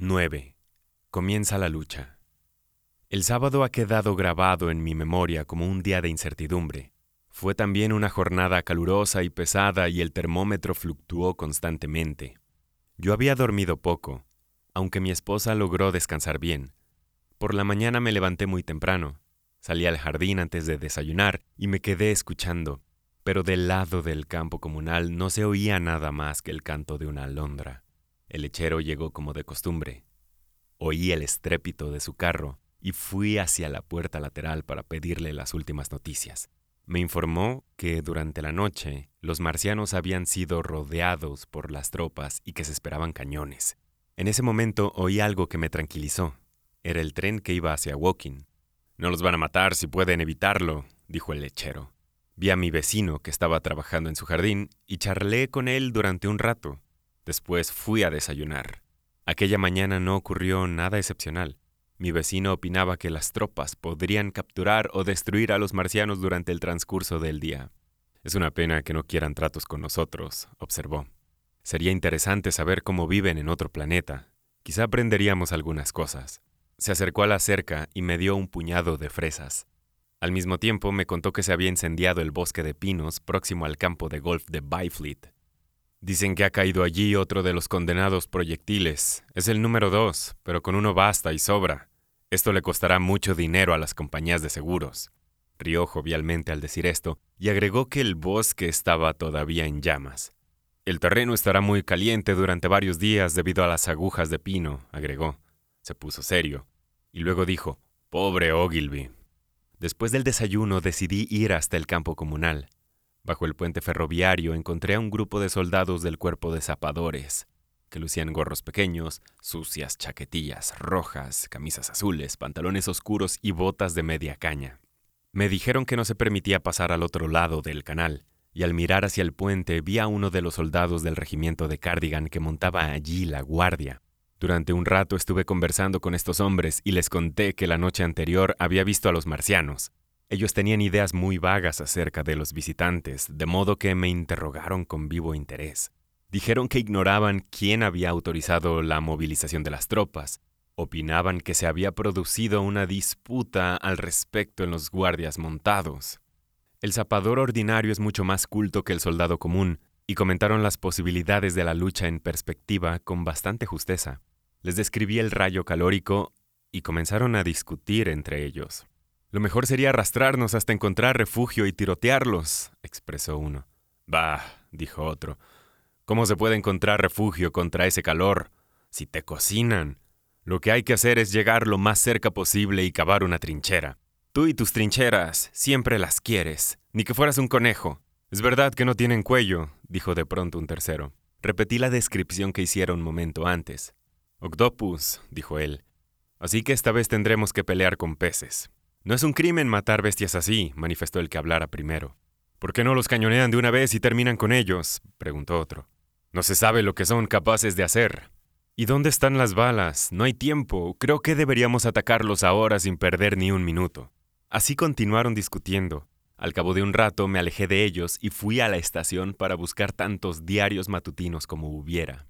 9. Comienza la lucha. El sábado ha quedado grabado en mi memoria como un día de incertidumbre. Fue también una jornada calurosa y pesada y el termómetro fluctuó constantemente. Yo había dormido poco, aunque mi esposa logró descansar bien. Por la mañana me levanté muy temprano, salí al jardín antes de desayunar y me quedé escuchando, pero del lado del campo comunal no se oía nada más que el canto de una alondra. El lechero llegó como de costumbre. Oí el estrépito de su carro y fui hacia la puerta lateral para pedirle las últimas noticias. Me informó que durante la noche los marcianos habían sido rodeados por las tropas y que se esperaban cañones. En ese momento oí algo que me tranquilizó. Era el tren que iba hacia Woking. No los van a matar si pueden evitarlo, dijo el lechero. Vi a mi vecino que estaba trabajando en su jardín y charlé con él durante un rato. Después fui a desayunar. Aquella mañana no ocurrió nada excepcional. Mi vecino opinaba que las tropas podrían capturar o destruir a los marcianos durante el transcurso del día. Es una pena que no quieran tratos con nosotros, observó. Sería interesante saber cómo viven en otro planeta. Quizá aprenderíamos algunas cosas. Se acercó a la cerca y me dio un puñado de fresas. Al mismo tiempo me contó que se había incendiado el bosque de pinos próximo al campo de golf de Byfleet. Dicen que ha caído allí otro de los condenados proyectiles. Es el número dos, pero con uno basta y sobra. Esto le costará mucho dinero a las compañías de seguros. Rió jovialmente al decir esto y agregó que el bosque estaba todavía en llamas. El terreno estará muy caliente durante varios días debido a las agujas de pino, agregó. Se puso serio. Y luego dijo, Pobre Ogilvy. Después del desayuno decidí ir hasta el campo comunal. Bajo el puente ferroviario encontré a un grupo de soldados del cuerpo de zapadores, que lucían gorros pequeños, sucias chaquetillas rojas, camisas azules, pantalones oscuros y botas de media caña. Me dijeron que no se permitía pasar al otro lado del canal, y al mirar hacia el puente vi a uno de los soldados del regimiento de Cardigan que montaba allí la guardia. Durante un rato estuve conversando con estos hombres y les conté que la noche anterior había visto a los marcianos, ellos tenían ideas muy vagas acerca de los visitantes, de modo que me interrogaron con vivo interés. Dijeron que ignoraban quién había autorizado la movilización de las tropas. Opinaban que se había producido una disputa al respecto en los guardias montados. El zapador ordinario es mucho más culto que el soldado común, y comentaron las posibilidades de la lucha en perspectiva con bastante justeza. Les describí el rayo calórico y comenzaron a discutir entre ellos. Lo mejor sería arrastrarnos hasta encontrar refugio y tirotearlos, expresó uno. Bah, dijo otro. ¿Cómo se puede encontrar refugio contra ese calor? Si te cocinan. Lo que hay que hacer es llegar lo más cerca posible y cavar una trinchera. Tú y tus trincheras siempre las quieres, ni que fueras un conejo. Es verdad que no tienen cuello, dijo de pronto un tercero. Repetí la descripción que hiciera un momento antes. Octopus, dijo él. Así que esta vez tendremos que pelear con peces. No es un crimen matar bestias así, manifestó el que hablara primero. ¿Por qué no los cañonean de una vez y terminan con ellos? preguntó otro. No se sabe lo que son capaces de hacer. ¿Y dónde están las balas? No hay tiempo. Creo que deberíamos atacarlos ahora sin perder ni un minuto. Así continuaron discutiendo. Al cabo de un rato me alejé de ellos y fui a la estación para buscar tantos diarios matutinos como hubiera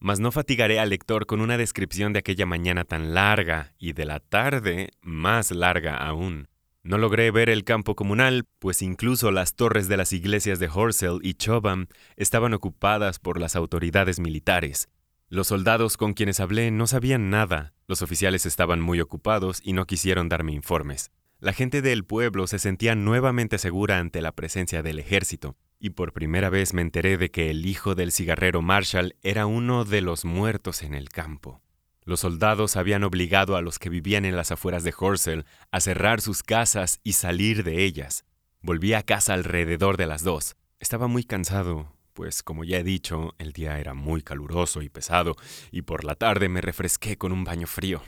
mas no fatigaré al lector con una descripción de aquella mañana tan larga y de la tarde más larga aún. No logré ver el campo comunal, pues incluso las torres de las iglesias de Horsell y Chobham estaban ocupadas por las autoridades militares. Los soldados con quienes hablé no sabían nada, los oficiales estaban muy ocupados y no quisieron darme informes. La gente del pueblo se sentía nuevamente segura ante la presencia del ejército, y por primera vez me enteré de que el hijo del cigarrero Marshall era uno de los muertos en el campo. Los soldados habían obligado a los que vivían en las afueras de Horsell a cerrar sus casas y salir de ellas. Volví a casa alrededor de las dos. Estaba muy cansado, pues como ya he dicho, el día era muy caluroso y pesado, y por la tarde me refresqué con un baño frío.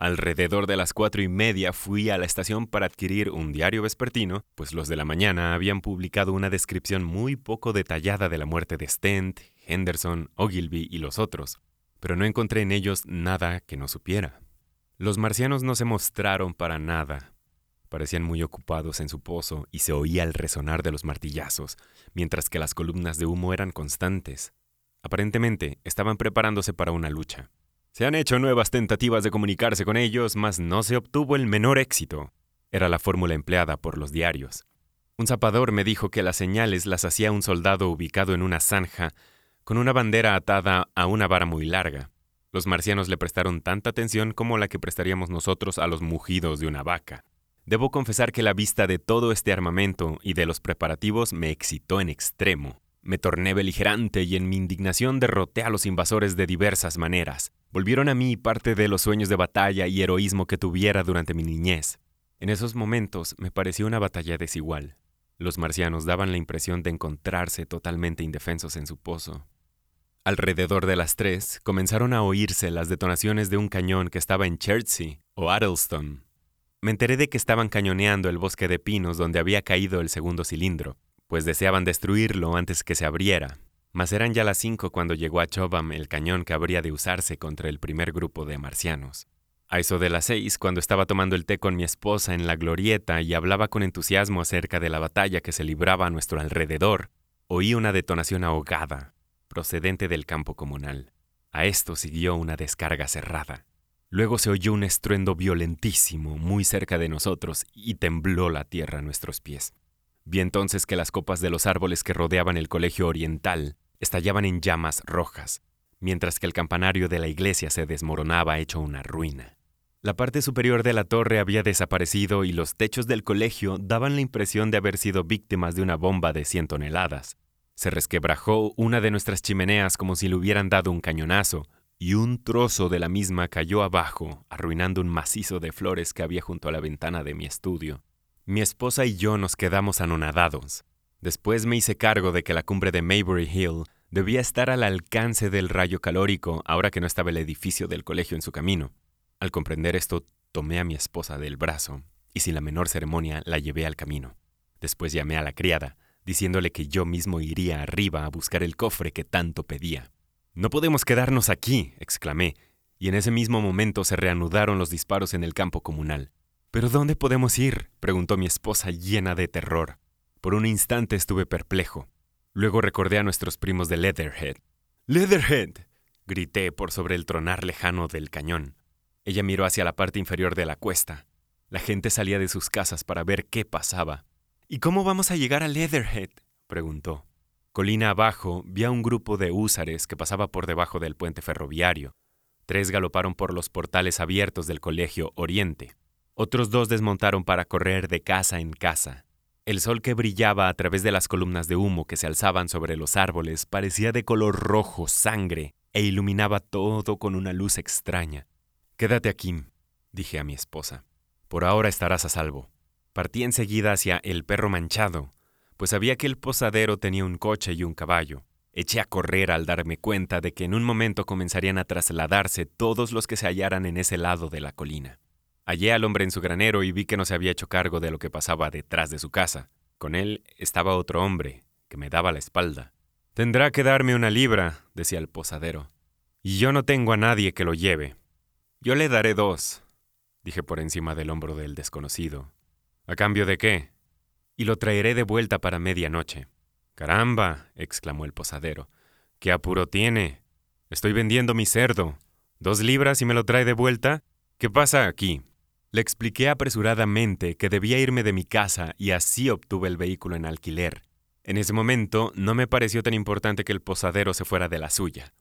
Alrededor de las cuatro y media fui a la estación para adquirir un diario vespertino, pues los de la mañana habían publicado una descripción muy poco detallada de la muerte de Stent, Henderson, Ogilvy y los otros, pero no encontré en ellos nada que no supiera. Los marcianos no se mostraron para nada. Parecían muy ocupados en su pozo y se oía el resonar de los martillazos, mientras que las columnas de humo eran constantes. Aparentemente estaban preparándose para una lucha. Se han hecho nuevas tentativas de comunicarse con ellos, mas no se obtuvo el menor éxito. Era la fórmula empleada por los diarios. Un zapador me dijo que las señales las hacía un soldado ubicado en una zanja con una bandera atada a una vara muy larga. Los marcianos le prestaron tanta atención como la que prestaríamos nosotros a los mugidos de una vaca. Debo confesar que la vista de todo este armamento y de los preparativos me excitó en extremo. Me torné beligerante y en mi indignación derroté a los invasores de diversas maneras. Volvieron a mí parte de los sueños de batalla y heroísmo que tuviera durante mi niñez. En esos momentos me pareció una batalla desigual. Los marcianos daban la impresión de encontrarse totalmente indefensos en su pozo. Alrededor de las tres comenzaron a oírse las detonaciones de un cañón que estaba en Chertsey o Addleston. Me enteré de que estaban cañoneando el bosque de pinos donde había caído el segundo cilindro, pues deseaban destruirlo antes que se abriera. Mas eran ya las cinco cuando llegó a Chobham el cañón que habría de usarse contra el primer grupo de marcianos. A eso de las seis, cuando estaba tomando el té con mi esposa en la glorieta y hablaba con entusiasmo acerca de la batalla que se libraba a nuestro alrededor, oí una detonación ahogada, procedente del campo comunal. A esto siguió una descarga cerrada. Luego se oyó un estruendo violentísimo muy cerca de nosotros y tembló la tierra a nuestros pies. Vi entonces que las copas de los árboles que rodeaban el colegio oriental estallaban en llamas rojas, mientras que el campanario de la iglesia se desmoronaba hecho una ruina. La parte superior de la torre había desaparecido y los techos del colegio daban la impresión de haber sido víctimas de una bomba de 100 toneladas. Se resquebrajó una de nuestras chimeneas como si le hubieran dado un cañonazo, y un trozo de la misma cayó abajo, arruinando un macizo de flores que había junto a la ventana de mi estudio. Mi esposa y yo nos quedamos anonadados. Después me hice cargo de que la cumbre de Maybury Hill debía estar al alcance del rayo calórico ahora que no estaba el edificio del colegio en su camino. Al comprender esto, tomé a mi esposa del brazo y sin la menor ceremonia la llevé al camino. Después llamé a la criada, diciéndole que yo mismo iría arriba a buscar el cofre que tanto pedía. No podemos quedarnos aquí, exclamé, y en ese mismo momento se reanudaron los disparos en el campo comunal. ¿Pero dónde podemos ir? preguntó mi esposa llena de terror. Por un instante estuve perplejo. Luego recordé a nuestros primos de Leatherhead. ¡Leatherhead! grité por sobre el tronar lejano del cañón. Ella miró hacia la parte inferior de la cuesta. La gente salía de sus casas para ver qué pasaba. ¿Y cómo vamos a llegar a Leatherhead? preguntó. Colina abajo vi a un grupo de húsares que pasaba por debajo del puente ferroviario. Tres galoparon por los portales abiertos del colegio Oriente. Otros dos desmontaron para correr de casa en casa. El sol que brillaba a través de las columnas de humo que se alzaban sobre los árboles parecía de color rojo sangre e iluminaba todo con una luz extraña. Quédate aquí, dije a mi esposa. Por ahora estarás a salvo. Partí enseguida hacia el perro manchado, pues sabía que el posadero tenía un coche y un caballo. Eché a correr al darme cuenta de que en un momento comenzarían a trasladarse todos los que se hallaran en ese lado de la colina. Hallé al hombre en su granero y vi que no se había hecho cargo de lo que pasaba detrás de su casa. Con él estaba otro hombre, que me daba la espalda. Tendrá que darme una libra, decía el posadero. Y yo no tengo a nadie que lo lleve. Yo le daré dos, dije por encima del hombro del desconocido, ¿A cambio de qué? Y lo traeré de vuelta para medianoche. Caramba, exclamó el posadero. ¿Qué apuro tiene? Estoy vendiendo mi cerdo. ¿Dos libras y me lo trae de vuelta? ¿Qué pasa aquí? Le expliqué apresuradamente que debía irme de mi casa y así obtuve el vehículo en alquiler. En ese momento no me pareció tan importante que el posadero se fuera de la suya.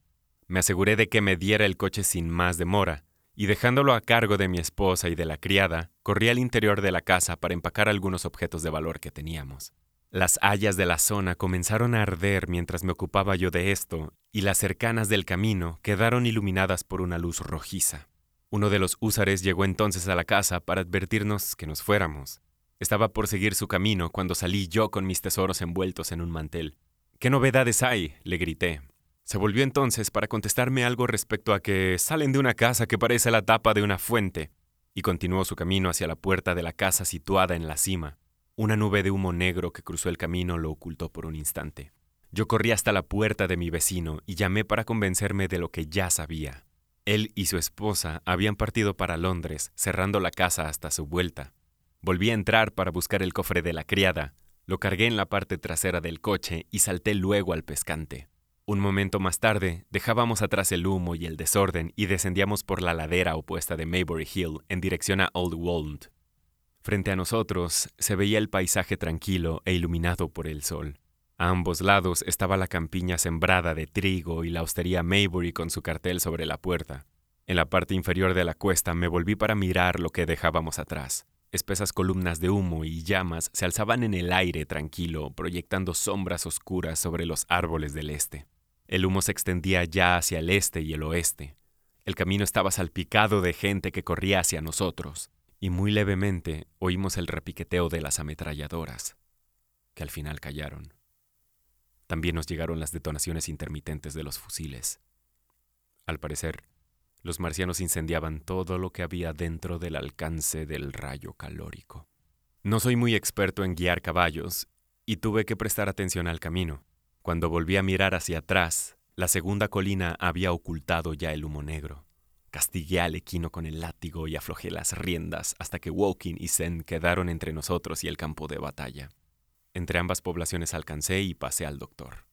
Me aseguré de que me diera el coche sin más demora, y dejándolo a cargo de mi esposa y de la criada, corrí al interior de la casa para empacar algunos objetos de valor que teníamos. Las hayas de la zona comenzaron a arder mientras me ocupaba yo de esto, y las cercanas del camino quedaron iluminadas por una luz rojiza. Uno de los húsares llegó entonces a la casa para advertirnos que nos fuéramos. Estaba por seguir su camino cuando salí yo con mis tesoros envueltos en un mantel. ¿Qué novedades hay? le grité. Se volvió entonces para contestarme algo respecto a que salen de una casa que parece la tapa de una fuente, y continuó su camino hacia la puerta de la casa situada en la cima. Una nube de humo negro que cruzó el camino lo ocultó por un instante. Yo corrí hasta la puerta de mi vecino y llamé para convencerme de lo que ya sabía. Él y su esposa habían partido para Londres, cerrando la casa hasta su vuelta. Volví a entrar para buscar el cofre de la criada, lo cargué en la parte trasera del coche y salté luego al pescante. Un momento más tarde, dejábamos atrás el humo y el desorden y descendíamos por la ladera opuesta de Maybury Hill en dirección a Old Walnut. Frente a nosotros se veía el paisaje tranquilo e iluminado por el sol. A ambos lados estaba la campiña sembrada de trigo y la hostería Maybury con su cartel sobre la puerta. En la parte inferior de la cuesta me volví para mirar lo que dejábamos atrás. Espesas columnas de humo y llamas se alzaban en el aire tranquilo, proyectando sombras oscuras sobre los árboles del este. El humo se extendía ya hacia el este y el oeste. El camino estaba salpicado de gente que corría hacia nosotros, y muy levemente oímos el repiqueteo de las ametralladoras, que al final callaron. También nos llegaron las detonaciones intermitentes de los fusiles. Al parecer, los marcianos incendiaban todo lo que había dentro del alcance del rayo calórico. No soy muy experto en guiar caballos, y tuve que prestar atención al camino. Cuando volví a mirar hacia atrás, la segunda colina había ocultado ya el humo negro. Castigué al equino con el látigo y aflojé las riendas hasta que Woking y Zen quedaron entre nosotros y el campo de batalla. Entre ambas poblaciones alcancé y pasé al doctor.